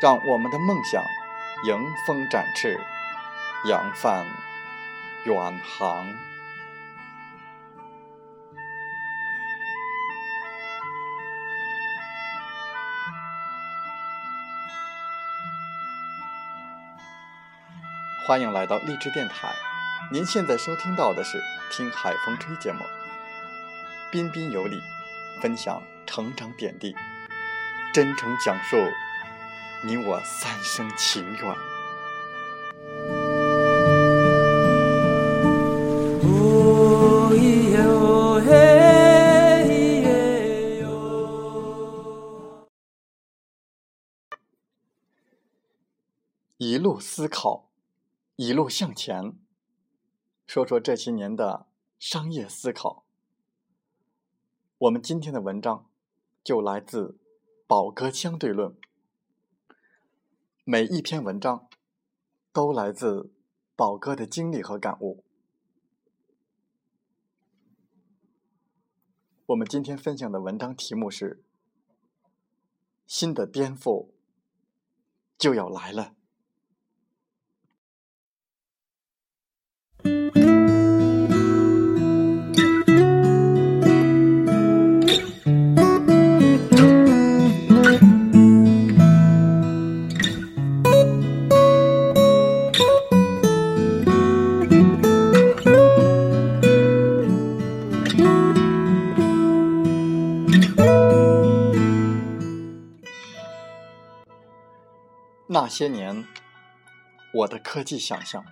让我们的梦想迎风展翅，扬帆远航。欢迎来到励志电台，您现在收听到的是《听海风吹》节目，彬彬有礼，分享成长点滴，真诚讲述。你我三生情缘。一路思考，一路向前。说说这些年的商业思考。我们今天的文章就来自《宝哥相对论》。每一篇文章都来自宝哥的经历和感悟。我们今天分享的文章题目是：新的颠覆就要来了。那些年，我的科技想象，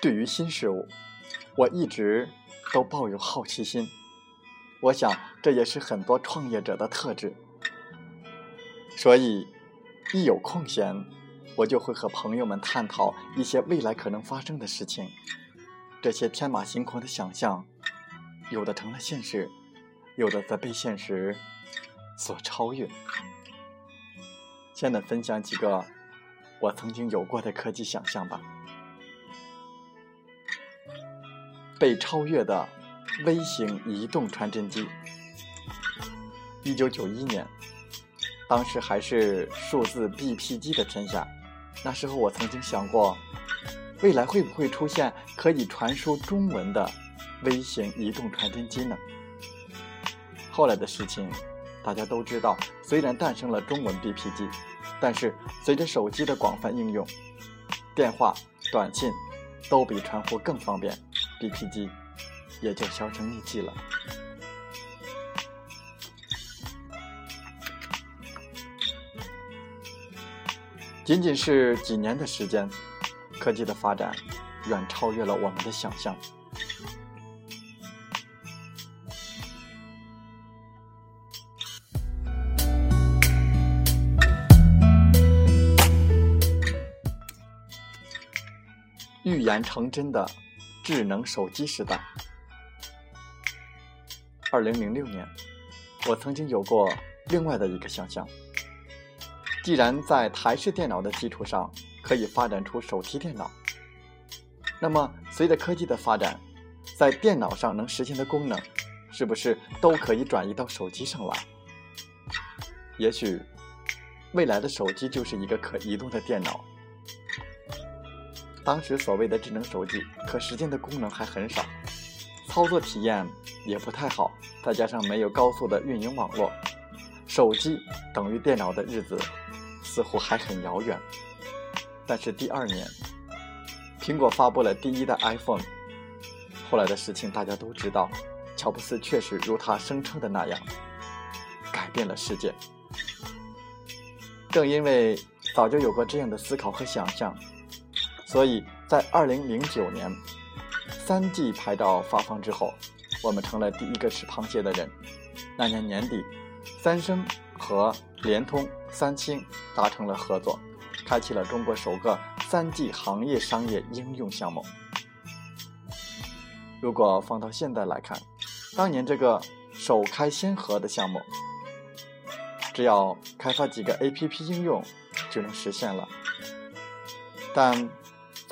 对于新事物，我一直都抱有好奇心。我想，这也是很多创业者的特质。所以，一有空闲，我就会和朋友们探讨一些未来可能发生的事情。这些天马行空的想象，有的成了现实，有的则被现实所超越。先来分享几个我曾经有过的科技想象吧。被超越的微型移动传真机。一九九一年，当时还是数字 BP 机的天下。那时候我曾经想过，未来会不会出现可以传输中文的微型移动传真机呢？后来的事情。大家都知道，虽然诞生了中文 BP 机，但是随着手机的广泛应用，电话、短信都比传呼更方便，BP 机也就销声匿迹了。仅仅是几年的时间，科技的发展远超越了我们的想象。预言成真的智能手机时代。二零零六年，我曾经有过另外的一个想象：既然在台式电脑的基础上可以发展出手提电脑，那么随着科技的发展，在电脑上能实现的功能，是不是都可以转移到手机上来？也许，未来的手机就是一个可移动的电脑。当时所谓的智能手机，可实现的功能还很少，操作体验也不太好，再加上没有高速的运营网络，手机等于电脑的日子似乎还很遥远。但是第二年，苹果发布了第一代 iPhone，后来的事情大家都知道，乔布斯确实如他声称的那样，改变了世界。正因为早就有过这样的思考和想象。所以在2009年，3G 牌照发放之后，我们成了第一个吃螃蟹的人。那年年底，三生和联通、三星达成了合作，开启了中国首个 3G 行业商业应用项目。如果放到现在来看，当年这个首开先河的项目，只要开发几个 APP 应用就能实现了。但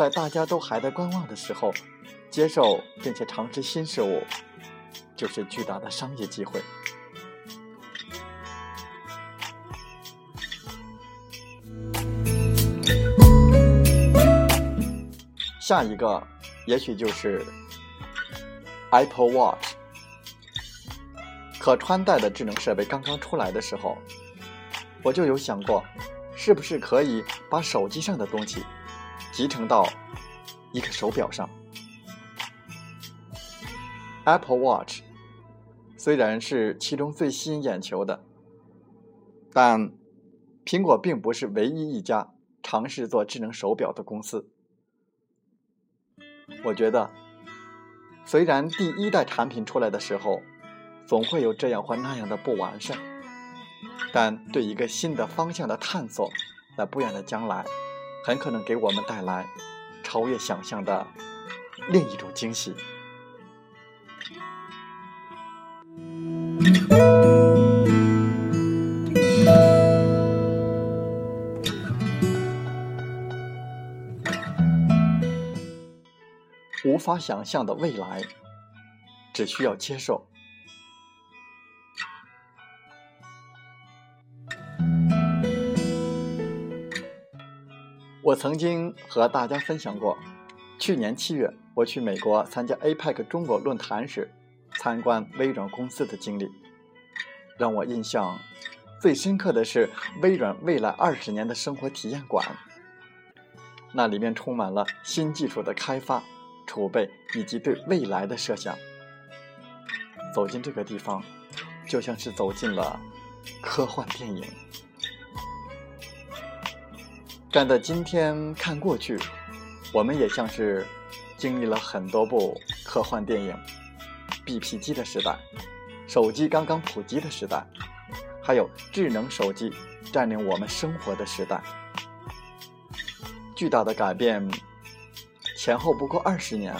在大家都还在观望的时候，接受并且尝试新事物，就是巨大的商业机会。下一个，也许就是 Apple Watch。可穿戴的智能设备刚刚出来的时候，我就有想过，是不是可以把手机上的东西。集成到一个手表上。Apple Watch 虽然是其中最吸引眼球的，但苹果并不是唯一一家尝试做智能手表的公司。我觉得，虽然第一代产品出来的时候，总会有这样或那样的不完善，但对一个新的方向的探索，在不远的将来。很可能给我们带来超越想象的另一种惊喜。无法想象的未来，只需要接受。我曾经和大家分享过，去年七月我去美国参加 APEC 中国论坛时，参观微软公司的经历。让我印象最深刻的是微软未来二十年的生活体验馆，那里面充满了新技术的开发、储备以及对未来的设想。走进这个地方，就像是走进了科幻电影。站在今天看过去，我们也像是经历了很多部科幻电影，BP 机的时代，手机刚刚普及的时代，还有智能手机占领我们生活的时代。巨大的改变，前后不过二十年，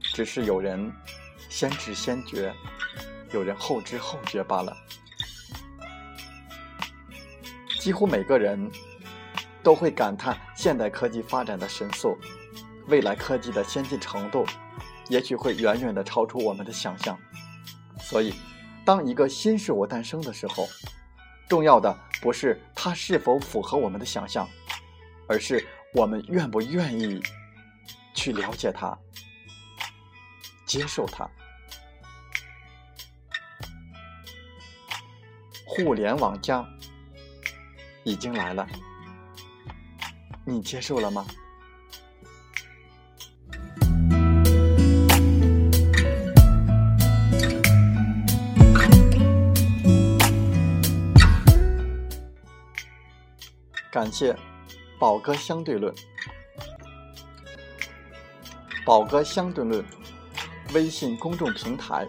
只是有人先知先觉，有人后知后觉罢了。几乎每个人。都会感叹现代科技发展的神速，未来科技的先进程度，也许会远远的超出我们的想象。所以，当一个新事物诞生的时候，重要的不是它是否符合我们的想象，而是我们愿不愿意去了解它、接受它。互联网加已经来了。你接受了吗？感谢宝哥相对论。宝哥相对论微信公众平台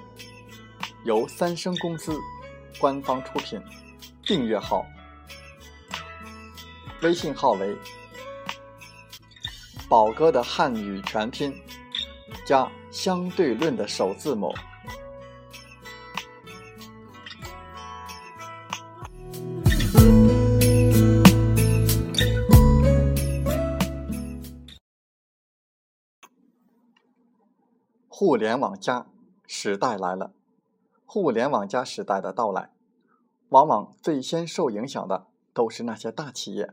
由三生公司官方出品，订阅号微信号为。宝哥的汉语全拼加相对论的首字母。互联网加时代来了，互联网加时代的到来，往往最先受影响的都是那些大企业，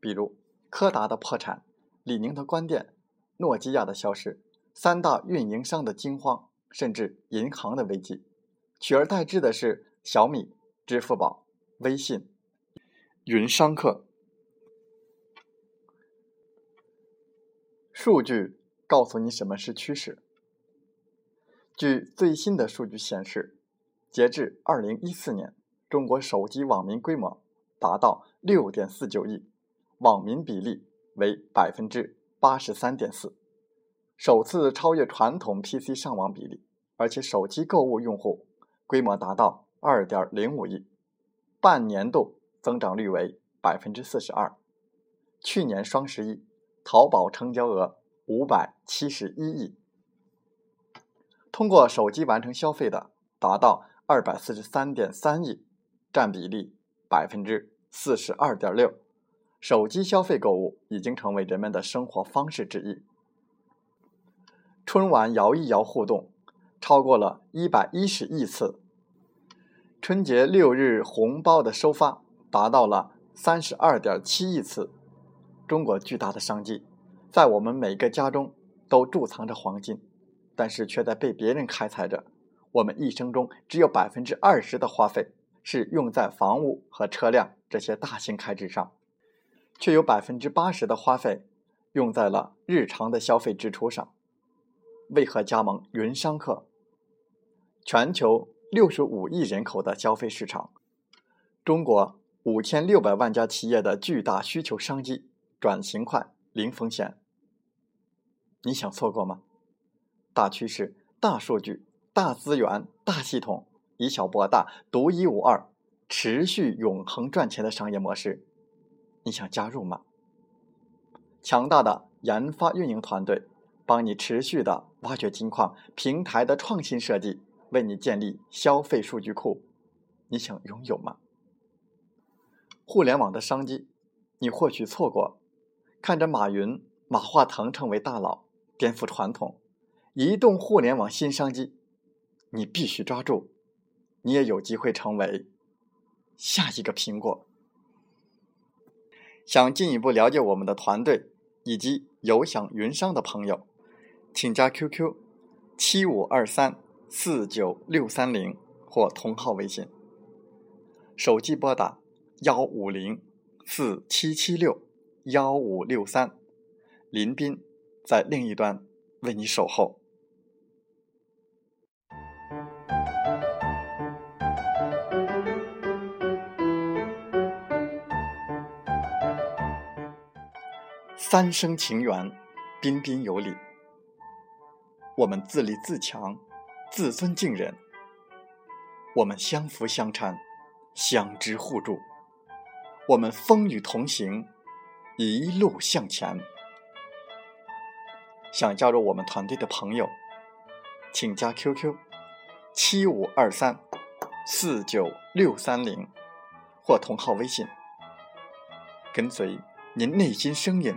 比如柯达的破产。李宁的关店，诺基亚的消失，三大运营商的惊慌，甚至银行的危机，取而代之的是小米、支付宝、微信、云商客。数据告诉你什么是趋势。据最新的数据显示，截至二零一四年，中国手机网民规模达到六点四九亿，网民比例。为百分之八十三点四，首次超越传统 PC 上网比例，而且手机购物用户规模达到二点零五亿，半年度增长率为百分之四十二。去年双十一，淘宝成交额五百七十一亿，通过手机完成消费的达到二百四十三点三亿，占比例百分之四十二点六。手机消费购物已经成为人们的生活方式之一。春晚摇一摇互动超过了一百一十亿次，春节六日红包的收发达到了三十二点七亿次。中国巨大的商机，在我们每个家中都贮藏着黄金，但是却在被别人开采着。我们一生中只有百分之二十的花费是用在房屋和车辆这些大型开支上，却有百分之八十的花费用在了日常的消费支出上。为何加盟云商客？全球六十五亿人口的消费市场，中国五千六百万家企业的巨大需求商机。转型快，零风险。你想错过吗？大趋势、大数据、大资源、大系统，以小博大，独一无二，持续永恒赚钱的商业模式，你想加入吗？强大的研发运营团队，帮你持续的挖掘金矿；平台的创新设计，为你建立消费数据库，你想拥有吗？互联网的商机，你或许错过。看着马云、马化腾成为大佬，颠覆传统，移动互联网新商机，你必须抓住，你也有机会成为下一个苹果。想进一步了解我们的团队以及有享云商的朋友，请加 QQ 七五二三四九六三零或同号微信，手机拨打幺五零四七七六。幺五六三，林斌在另一端为你守候。三生情缘，彬彬有礼。我们自立自强，自尊敬人。我们相扶相搀，相知互助。我们风雨同行。一路向前。想加入我们团队的朋友，请加 QQ 七五二三四九六三零或同号微信，跟随您内心声音，